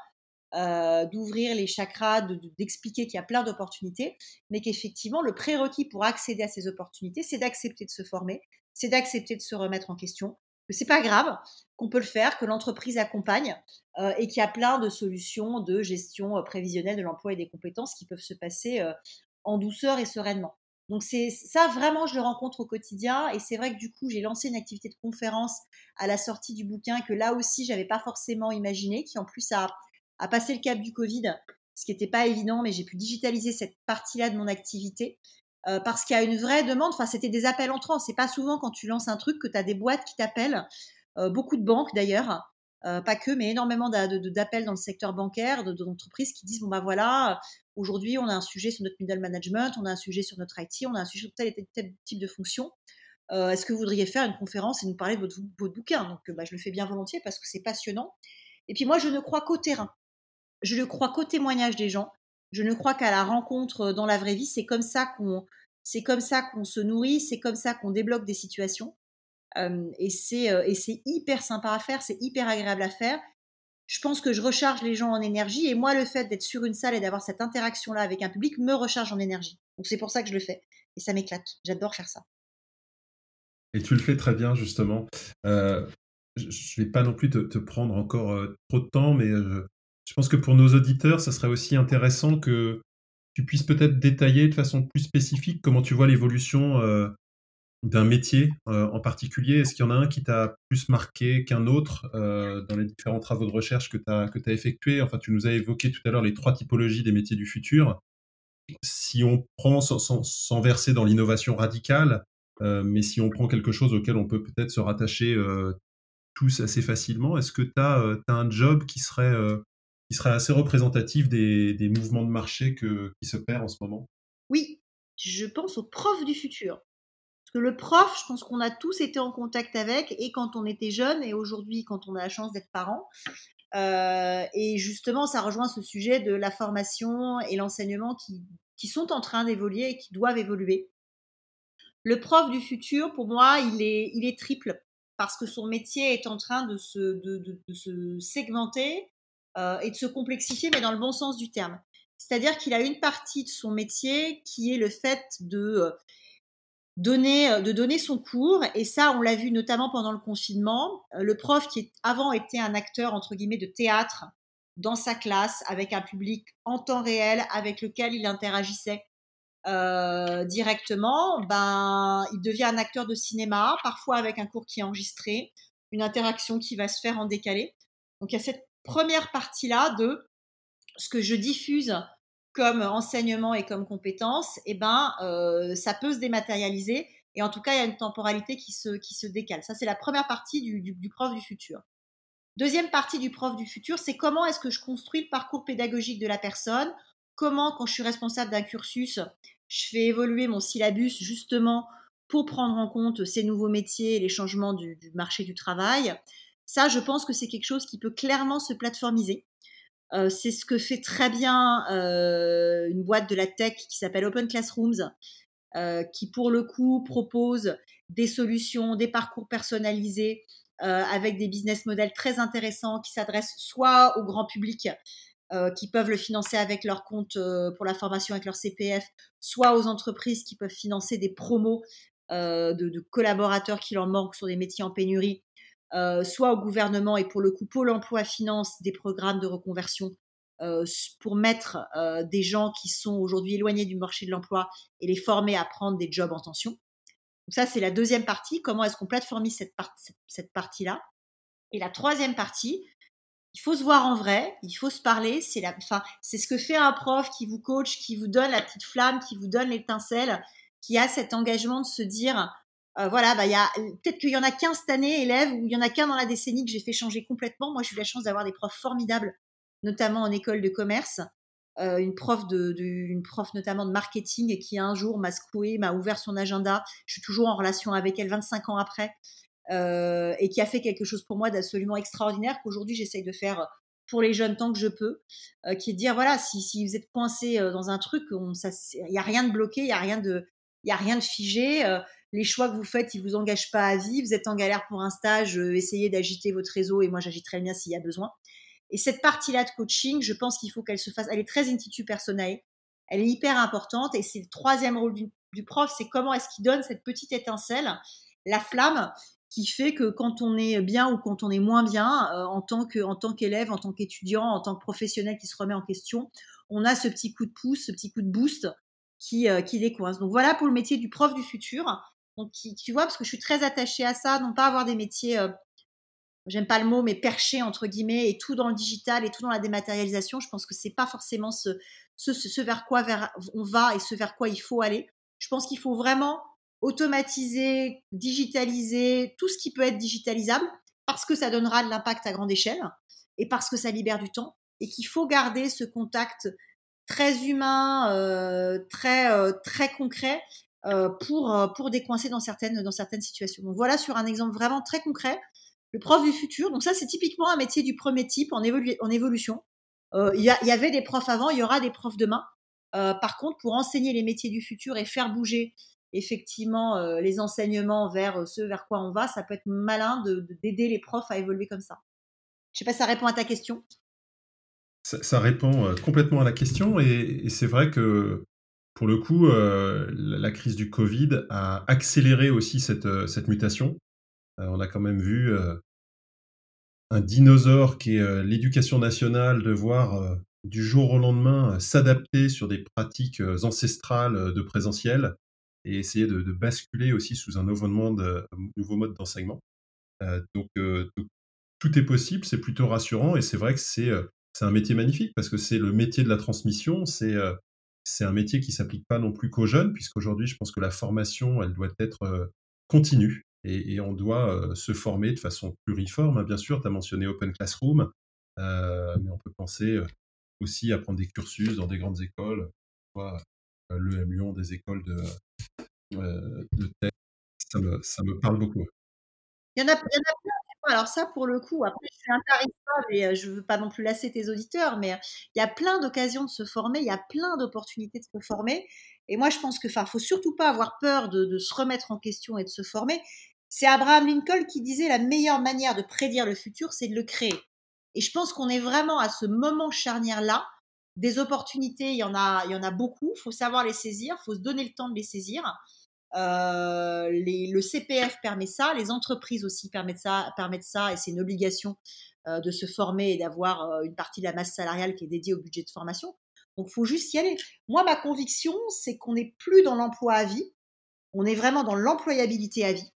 euh, d'ouvrir les chakras, d'expliquer qu'il y a plein d'opportunités, mais qu'effectivement, le prérequis pour accéder à ces opportunités, c'est d'accepter de se former, c'est d'accepter de se remettre en question, que c'est pas grave, qu'on peut le faire, que l'entreprise accompagne euh, et qu'il y a plein de solutions de gestion prévisionnelle de l'emploi et des compétences qui peuvent se passer en douceur et sereinement. Donc c'est ça vraiment je le rencontre au quotidien et c'est vrai que du coup j'ai lancé une activité de conférence à la sortie du bouquin que là aussi j'avais pas forcément imaginé qui en plus a à passer le cap du Covid, ce qui n'était pas évident, mais j'ai pu digitaliser cette partie-là de mon activité. Euh, parce qu'il y a une vraie demande. Enfin, c'était des appels entrants. C'est pas souvent quand tu lances un truc que tu as des boîtes qui t'appellent, euh, beaucoup de banques d'ailleurs, euh, pas que, mais énormément d'appels dans le secteur bancaire, d'entreprises qui disent bon bah voilà, aujourd'hui on a un sujet sur notre middle management, on a un sujet sur notre IT, on a un sujet sur tel et tel, type de fonction. Est-ce que vous voudriez faire une conférence et nous parler de votre, votre bouquin? Donc bah, je le fais bien volontiers parce que c'est passionnant. Et puis moi je ne crois qu'au terrain je ne crois qu'au témoignage des gens. Je ne crois qu'à la rencontre dans la vraie vie. C'est comme ça qu'on, c'est comme ça qu'on se nourrit. C'est comme ça qu'on débloque des situations. Et c'est hyper sympa à faire. C'est hyper agréable à faire. Je pense que je recharge les gens en énergie. Et moi, le fait d'être sur une salle et d'avoir cette interaction-là avec un public me recharge en énergie. Donc c'est pour ça que je le fais. Et ça m'éclate. J'adore faire ça. Et tu le fais très bien, justement. Je ne vais pas non plus te, prendre encore trop de temps, mais je pense que pour nos auditeurs, ça serait aussi intéressant que tu puisses peut-être détailler de façon plus spécifique comment tu vois l'évolution d'un métier euh, en particulier. Est-ce qu'il y en a un qui t'a plus marqué qu'un autre euh, dans les différents travaux de recherche que tu as, effectués? Enfin, tu nous as évoqué tout à l'heure les trois typologies des métiers du futur. Si on prend, sans, sans verser dans l'innovation radicale, mais si on prend quelque chose auquel on peut peut-être se rattacher tous assez facilement, est-ce que tu as, un job qui serait qui serait assez représentatif des, des mouvements de marché que, qui se perd en ce moment? Oui, je pense au prof du futur. Parce que le prof, je pense qu'on a tous été en contact avec, et quand on était jeune, et aujourd'hui quand on a la chance d'être parent. Euh, et justement, ça rejoint ce sujet de la formation et l'enseignement qui, qui sont en train d'évoluer et qui doivent évoluer. Le prof du futur, pour moi, il est, il est triple parce que son métier est en train de se, de, se segmenter euh, et de se complexifier, mais dans le bon sens du terme. C'est-à-dire qu'il a une partie de son métier qui est le fait de euh, donner, euh, de donner son cours. Et ça, on l'a vu notamment pendant le confinement. Le prof qui avant était un acteur, entre guillemets, de théâtre dans sa classe, avec un public en temps réel, avec lequel il interagissait directement, ben, il devient un acteur de cinéma, parfois avec un cours qui est enregistré, une interaction qui va se faire en décalé. Donc il y a cette première partie-là de ce que je diffuse comme enseignement et comme compétence, eh ben, euh, ça peut se dématérialiser. Et en tout cas, il y a une temporalité qui se, qui se décale. Ça, c'est la première partie du, prof du futur. Deuxième partie du prof du futur, c'est comment est-ce que je construis le parcours pédagogique de la personne? Comment, quand je suis responsable d'un cursus, je fais évoluer mon syllabus justement pour prendre en compte ces nouveaux métiers et les changements du, du marché du travail? Ça, je pense que c'est quelque chose qui peut clairement se plateformiser. C'est ce que fait très bien une boîte de la tech qui s'appelle Open Classrooms, qui pour le coup propose des solutions, des parcours personnalisés avec des business models très intéressants qui s'adressent soit au grand public, qui peuvent le financer avec leur compte pour la formation avec leur CPF, soit aux entreprises qui peuvent financer des promos de, de, collaborateurs qui leur manquent sur des métiers en pénurie euh, soit au gouvernement et pour le coup Pôle Emploi finance des programmes de reconversion euh, pour mettre euh, des gens qui sont aujourd'hui éloignés du marché de l'emploi et les former à prendre des jobs en tension. Donc ça c'est la deuxième partie. Comment est-ce qu'on plateformise cette, cette partie-là? Et la troisième partie, il faut se voir en vrai, il faut se parler. C'est la, enfin, c'est ce que fait un prof qui vous coach, qui vous donne la petite flamme, qui vous donne l'étincelle, qui a cet engagement de se dire euh, voilà, bah, peut-être qu'il y en a qu'un cette année, élèves, ou il y en a qu'un dans la décennie que j'ai fait changer complètement. Moi, j'ai eu la chance d'avoir des profs formidables, notamment en école de commerce. Euh, une prof de, une prof notamment de marketing qui un jour m'a secoué, m'a ouvert son agenda. Je suis toujours en relation avec elle 25 ans après euh, et qui a fait quelque chose pour moi d'absolument extraordinaire qu'aujourd'hui j'essaye de faire pour les jeunes tant que je peux, qui est de dire voilà si, si vous êtes coincé dans un truc, il n'y a rien de bloqué, il n'y a rien de il y a rien de figé les choix que vous faites, ils vous engagent pas à vie. Vous êtes en galère pour un stage, euh, essayez d'agiter votre réseau et moi j'agiterai bien s'il y a besoin. Et cette partie-là de coaching, je pense qu'il faut qu'elle se fasse. Elle est très institut personnel, elle est hyper importante et c'est le troisième rôle du, prof, c'est comment est-ce qu'il donne cette petite étincelle, la flamme qui fait que quand on est bien ou quand on est moins bien, euh, en tant qu'élève, en tant qu'étudiant, en tant que professionnel qui se remet en question, on a ce petit coup de pouce, ce petit coup de boost qui, euh, qui décoince. Donc voilà pour le métier du prof du futur. Donc, tu vois, parce que je suis très attachée à ça, non pas avoir des métiers, euh, j'aime pas le mot, mais perchés, entre guillemets, et tout dans le digital et tout dans la dématérialisation. Je pense que c'est pas forcément ce, vers quoi on va et ce vers quoi il faut aller. Je pense qu'il faut vraiment automatiser, digitaliser tout ce qui peut être digitalisable parce que ça donnera de l'impact à grande échelle et parce que ça libère du temps et qu'il faut garder ce contact très humain, euh, très, euh, très concret pour, euh, pour décoincer dans certaines, dans certaines situations. Donc voilà sur un exemple vraiment très concret, le prof du futur. Donc ça, c'est typiquement un métier du premier type en, évolution. Euh, il y, avait des profs avant, il y aura des profs demain. par contre, pour enseigner les métiers du futur et faire bouger effectivement les enseignements vers ce vers quoi on va, ça peut être malin d'aider de, les profs à évoluer comme ça. Je sais pas si ça répond à ta question. Ça, répond complètement à la question et c'est vrai que pour le coup, euh, la crise du Covid a accéléré aussi cette, euh, mutation. Euh, on a quand même vu un dinosaure qui est l'éducation nationale devoir du jour au lendemain s'adapter sur des pratiques ancestrales de présentiel et essayer de, basculer aussi sous un nouveau mode, d'enseignement. donc, tout est possible, c'est plutôt rassurant et c'est vrai que c'est un métier magnifique parce que c'est le métier de la transmission, c'est c'est un métier qui s'applique pas non plus qu'aux jeunes, puisqu'aujourd'hui, je pense que la formation, elle doit être euh, continue et, on doit euh, se former de façon pluriforme. Hein, bien sûr, tu as mentionné Open Classroom, euh, mais on peut penser aussi à prendre des cursus dans des grandes écoles, soit l'EM Lyon, des écoles de, tech. Ça me, ça me parle beaucoup. Il y en a plein alors ça, pour le coup, après, je suis intarissable et euh, je veux pas non plus lasser tes auditeurs, mais euh, il y a plein d'occasions de se former, il y a plein d'opportunités de se former. Et moi, je pense que, enfin, faut surtout pas avoir peur de, se remettre en question et de se former. C'est Abraham Lincoln qui disait la meilleure manière de prédire le futur, c'est de le créer. Et je pense qu'on est vraiment à ce moment charnière-là. Des opportunités, il y en a, il y en a beaucoup. Il faut savoir les saisir, il faut se donner le temps de les saisir. Euh, le CPF permet ça, les entreprises aussi permettent ça, permettent ça et c'est une obligation euh, de se former et d'avoir euh, une partie de la masse salariale qui est dédiée au budget de formation. Donc, faut juste y aller. Moi, ma conviction, c'est qu'on n'est plus dans l'emploi à vie, on est vraiment dans l'employabilité à vie.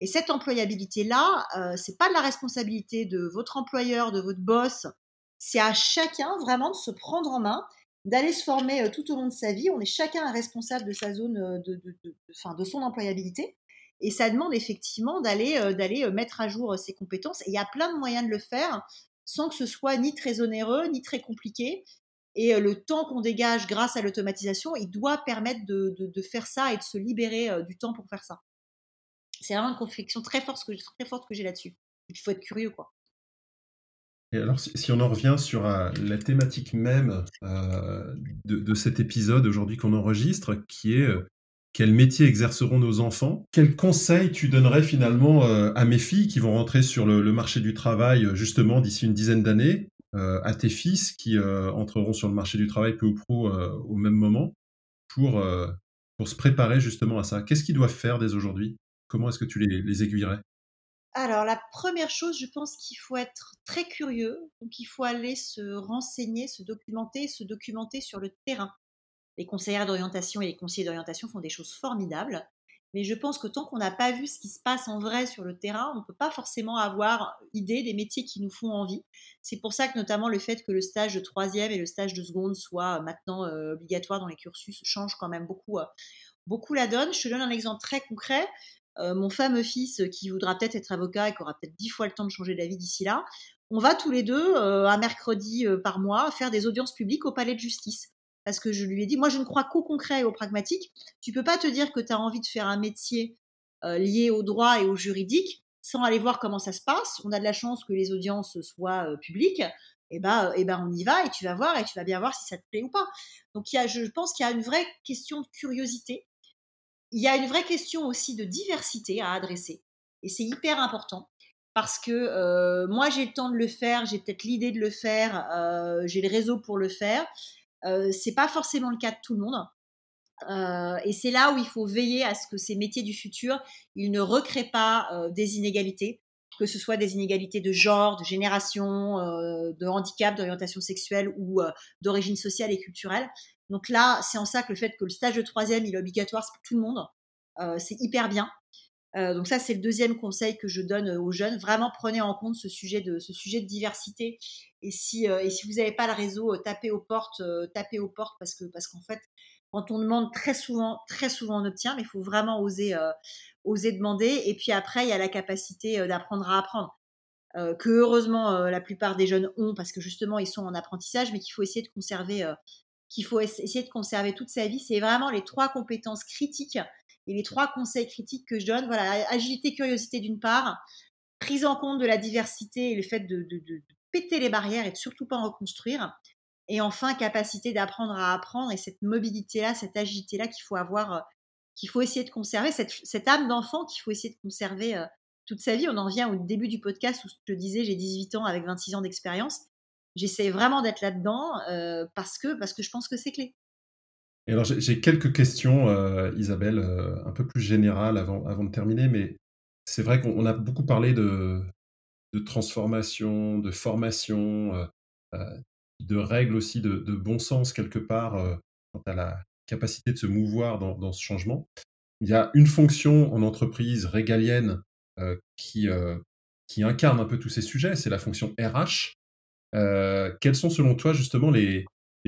Et cette employabilité-là, c'est pas de la responsabilité de votre employeur, de votre boss. C'est à chacun vraiment de se prendre en main d'aller se former euh, tout au long de sa vie. On est chacun responsable de sa zone euh, de, de, de, son employabilité. Et ça demande effectivement d'aller euh, mettre à jour ses compétences. Et il y a plein de moyens de le faire sans que ce soit ni très onéreux, ni très compliqué. Et le temps qu'on dégage grâce à l'automatisation, il doit permettre de, de, faire ça et de se libérer du temps pour faire ça. C'est vraiment une conviction très forte que, très forte que j'ai là-dessus. Il faut être curieux, quoi. Et alors, si, on en revient sur la thématique même de, cet épisode aujourd'hui qu'on enregistre, qui est quel métier exerceront nos enfants? Quels conseils tu donnerais finalement à mes filles qui vont rentrer sur le, marché du travail justement d'ici une dizaine d'années, à tes fils qui entreront sur le marché du travail peu ou prou au même moment, pour, se préparer justement à ça? Qu'est-ce qu'ils doivent faire dès aujourd'hui? Comment est-ce que tu les, les aiguillerais? Alors, la première chose, je pense qu'il faut être très curieux. Donc, il faut aller se renseigner, se documenter, se documenter sur le terrain. Les conseillères d'orientation et les conseillers d'orientation font des choses formidables. Mais je pense que tant qu'on n'a pas vu ce qui se passe en vrai sur le terrain, on ne peut pas forcément avoir idée des métiers qui nous font envie. C'est pour ça que notamment le fait que le stage de troisième et le stage de seconde soient maintenant euh, obligatoires dans les cursus change quand même beaucoup, euh, beaucoup la donne. Je te donne un exemple très concret. Euh, mon fameux fils qui voudra peut-être être avocat et qui aura peut-être dix fois le temps de changer d'avis d'ici là, on va tous les deux, euh, un mercredi euh, par mois, faire des audiences publiques au palais de justice. Parce que je lui ai dit, moi je ne crois qu'au concret et au pragmatique. Tu peux pas te dire que tu as envie de faire un métier lié au droit et au juridique sans aller voir comment ça se passe. On a de la chance que les audiences soient publiques. Eh ben, eh ben on y va et tu vas voir et tu vas bien voir si ça te plaît ou pas. Donc il y a, je pense qu'il y a une vraie question de curiosité il y a une vraie question aussi de diversité à adresser. Et c'est hyper important parce que moi, j'ai le temps de le faire, j'ai peut-être l'idée de le faire, j'ai le réseau pour le faire. Euh, c'est pas forcément le cas de tout le monde. Et c'est là où il faut veiller à ce que ces métiers du futur, ils ne recréent pas des inégalités, que ce soit des inégalités de genre, de génération, de handicap, d'orientation sexuelle ou d'origine sociale et culturelle. Donc là, c'est en ça que le fait que le stage de troisième, il est obligatoire, pour tout le monde. Euh, c'est hyper bien. Euh, donc ça, c'est le deuxième conseil que je donne aux jeunes. Vraiment, prenez en compte ce sujet de, ce sujet de diversité. Et si, euh, et si vous n'avez pas le réseau, tapez aux portes, tapez aux portes parce que parce qu'en fait, quand on demande très souvent, très souvent on obtient, mais il faut vraiment oser, oser demander. Et puis après, il y a la capacité d'apprendre à apprendre. que heureusement la plupart des jeunes ont parce que justement ils sont en apprentissage, mais qu'il faut essayer de conserver qu'il faut essayer de conserver toute sa vie. C'est vraiment les trois compétences critiques et les trois conseils critiques que je donne. Voilà, agilité, curiosité d'une part, prise en compte de la diversité et le fait de, péter les barrières et de surtout pas en reconstruire. Et enfin, capacité d'apprendre à apprendre et cette mobilité-là, cette agilité-là qu'il faut avoir, euh, qu'il faut essayer de conserver, cette, âme d'enfant qu'il faut essayer de conserver euh, toute sa vie. On en revient au début du podcast où je te disais, j'ai 18 ans avec 26 ans d'expérience j'essaie vraiment d'être là-dedans euh, parce, que, parce que je pense que c'est clé. Et alors, j'ai quelques questions, euh, Isabelle, euh, un peu plus générales avant, avant de terminer, mais c'est vrai qu'on a beaucoup parlé de, de transformation, de formation, de règles aussi, de, bon sens quelque part quant à la capacité de se mouvoir dans, dans, ce changement. Il y a une fonction en entreprise régalienne qui, qui incarne un peu tous ces sujets, c'est la fonction RH. Euh, quels sont selon toi justement les,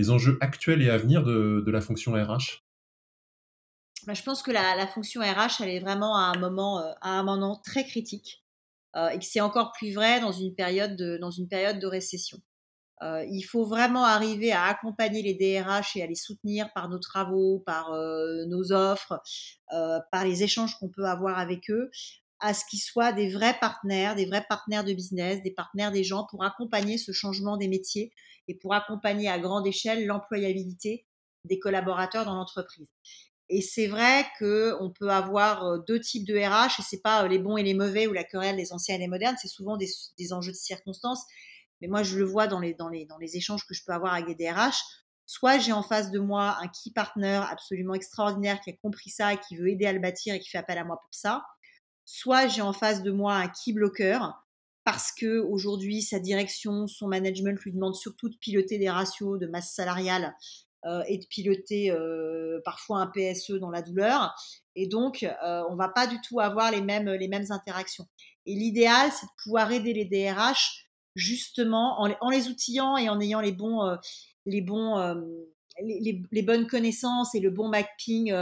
enjeux actuels et à venir de, la fonction RH bah, Je pense que la, fonction RH, elle est vraiment à un moment, euh, à un moment très critique euh, et que c'est encore plus vrai dans une période de, dans une période de récession. il faut vraiment arriver à accompagner les DRH et à les soutenir par nos travaux, par nos offres, par les échanges qu'on peut avoir avec eux, à ce qu'ils soient des vrais partenaires, des vrais partenaires de business, des partenaires des gens pour accompagner ce changement des métiers et pour accompagner à grande échelle l'employabilité des collaborateurs dans l'entreprise. Et c'est vrai qu'on peut avoir euh, deux types de RH et c'est pas euh, les bons et les mauvais ou la querelle des anciens et des modernes, c'est souvent des, enjeux de circonstances. Mais moi, je le vois dans les, dans, les, échanges que je peux avoir avec des DRH. Soit j'ai en face de moi un key partner absolument extraordinaire qui a compris ça et qui veut aider à le bâtir et qui fait appel à moi pour ça soit j'ai en face de moi un key blocker parce que aujourd'hui sa direction, son management lui demande surtout de piloter des ratios de masse salariale euh, et de piloter euh, parfois un PSE dans la douleur. Et donc, euh, on va pas du tout avoir les mêmes, les mêmes interactions. Et l'idéal, c'est de pouvoir aider les DRH justement en, les outillant et en ayant les bons, les bons, les, bonnes connaissances et le bon mapping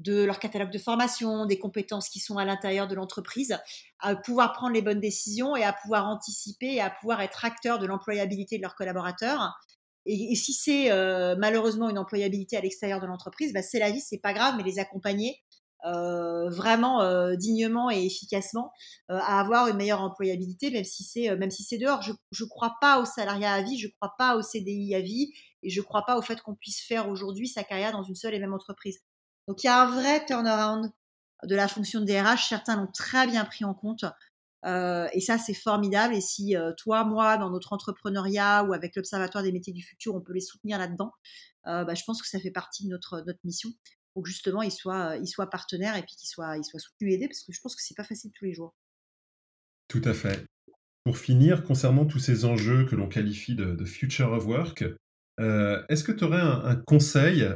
de leur catalogue de formation, des compétences qui sont à l'intérieur de l'entreprise, à pouvoir prendre les bonnes décisions et à pouvoir anticiper et à pouvoir être acteur de l'employabilité de leurs collaborateurs. Et, si c'est euh, malheureusement une employabilité à l'extérieur de l'entreprise, bah, c'est la vie, c'est pas grave, mais les accompagner vraiment dignement et efficacement à avoir une meilleure employabilité, même si c'est même si c'est dehors. Je ne crois pas au salariat à vie, je ne crois pas au CDI à vie, et je ne crois pas au fait qu'on puisse faire aujourd'hui sa carrière dans une seule et même entreprise. Donc il y a un vrai turnaround de la fonction de DRH. Certains l'ont très bien pris en compte. Euh, et ça, c'est formidable. Et si euh, toi, moi, dans notre entrepreneuriat ou avec l'Observatoire des métiers du futur, on peut les soutenir là-dedans, euh, bah, je pense que ça fait partie de notre, notre mission pour justement ils soient, ils soient partenaires et puis qu'ils soient, ils soient soutenus et aidés parce que je pense que c'est pas facile tous les jours. Tout à fait. Pour finir, concernant tous ces enjeux que l'on qualifie de, future of work, est-ce que tu aurais un, conseil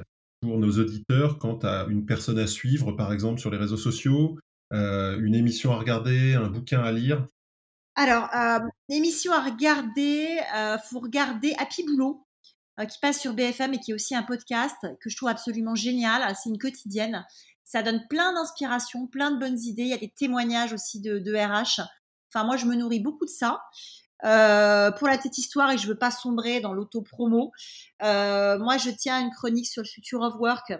pour nos auditeurs quant à une personne à suivre, par exemple, sur les réseaux sociaux, euh, une émission à regarder, un bouquin à lire? Alors, euh, émission à regarder, il euh, faut regarder Happy Boulot, qui passe sur BFM et qui est aussi un podcast que je trouve absolument génial. C'est une quotidienne. Ça donne plein d'inspiration, plein de bonnes idées. Il y a des témoignages aussi de, RH. Enfin, moi, je me nourris beaucoup de ça. Pour la tête histoire, et je veux pas sombrer dans l'auto-promo, moi, je tiens une chronique sur le future of work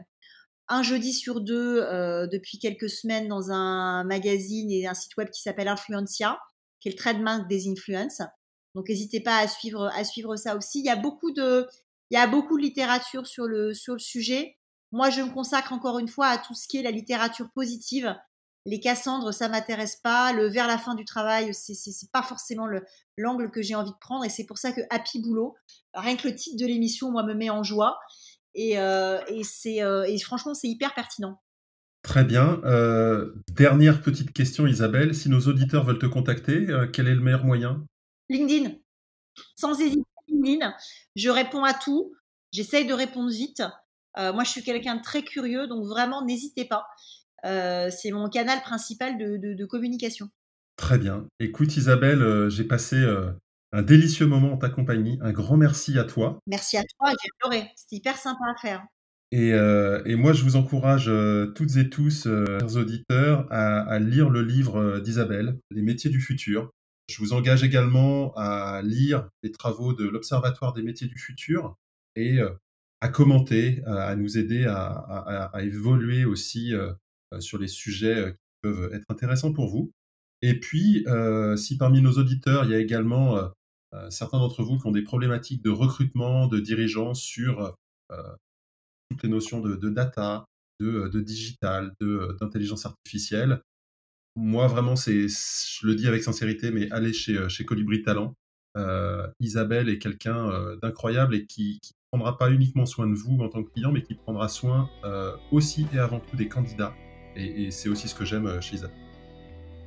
un jeudi sur deux euh, depuis quelques semaines dans un magazine et un site web qui s'appelle Influencia, qui est le trademark des influences. Donc n'hésitez pas à suivre, à suivre ça aussi. Il y a beaucoup de, il y a beaucoup de littérature sur le, sur le sujet. Moi, je me consacre encore une fois à tout ce qui est la littérature positive. Les Cassandres, ça m'intéresse pas. Le vers la fin du travail, c'est, c'est, pas forcément le, l'angle que j'ai envie de prendre. Et c'est pour ça que Happy Boulot, rien que le titre de l'émission, moi, me met en joie. Et, euh, c'est, euh, et franchement, c'est hyper pertinent. Très bien. Euh, dernière petite question, Isabelle. Si nos auditeurs veulent te contacter, quel est le meilleur moyen? LinkedIn. Sans hésiter, LinkedIn. Je réponds à tout. J'essaye de répondre vite. moi, je suis quelqu'un de très curieux, donc vraiment, n'hésitez pas. C'est mon canal principal de, de, communication. Très bien. Écoute, Isabelle, j'ai passé un délicieux moment en ta compagnie. Un grand merci à toi. Merci à toi, j'ai adoré. C'était hyper sympa à faire. Et, euh, moi, je vous encourage euh, toutes et tous, euh, chers auditeurs, à, lire le livre d'Isabelle, Les métiers du futur. Je vous engage également à lire les travaux de l'Observatoire des métiers du futur et à commenter, à nous aider à évoluer aussi sur les sujets qui peuvent être intéressants pour vous. Et puis, si parmi nos auditeurs, il y a également euh, certains d'entre vous qui ont des problématiques de recrutement, de dirigeants sur euh, toutes les notions de, data, de, digital, d'intelligence artificielle. Moi, vraiment, c'est, je le dis avec sincérité, mais allez chez, chez Colibri Talent. Euh, Isabelle est quelqu'un d'incroyable et qui, ne prendra pas uniquement soin de vous en tant que client, mais qui prendra soin aussi et avant tout des candidats. Et, et c'est aussi ce que j'aime chez Isabelle.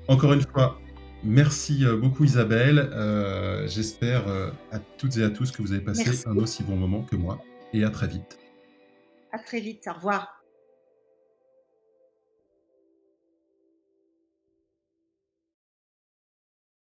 Encore une fois, Merci euh, beaucoup Isabelle. Euh, j'espère euh, à toutes et à tous que vous avez passé un aussi bon moment que moi. Et à très vite. À très vite. Au revoir.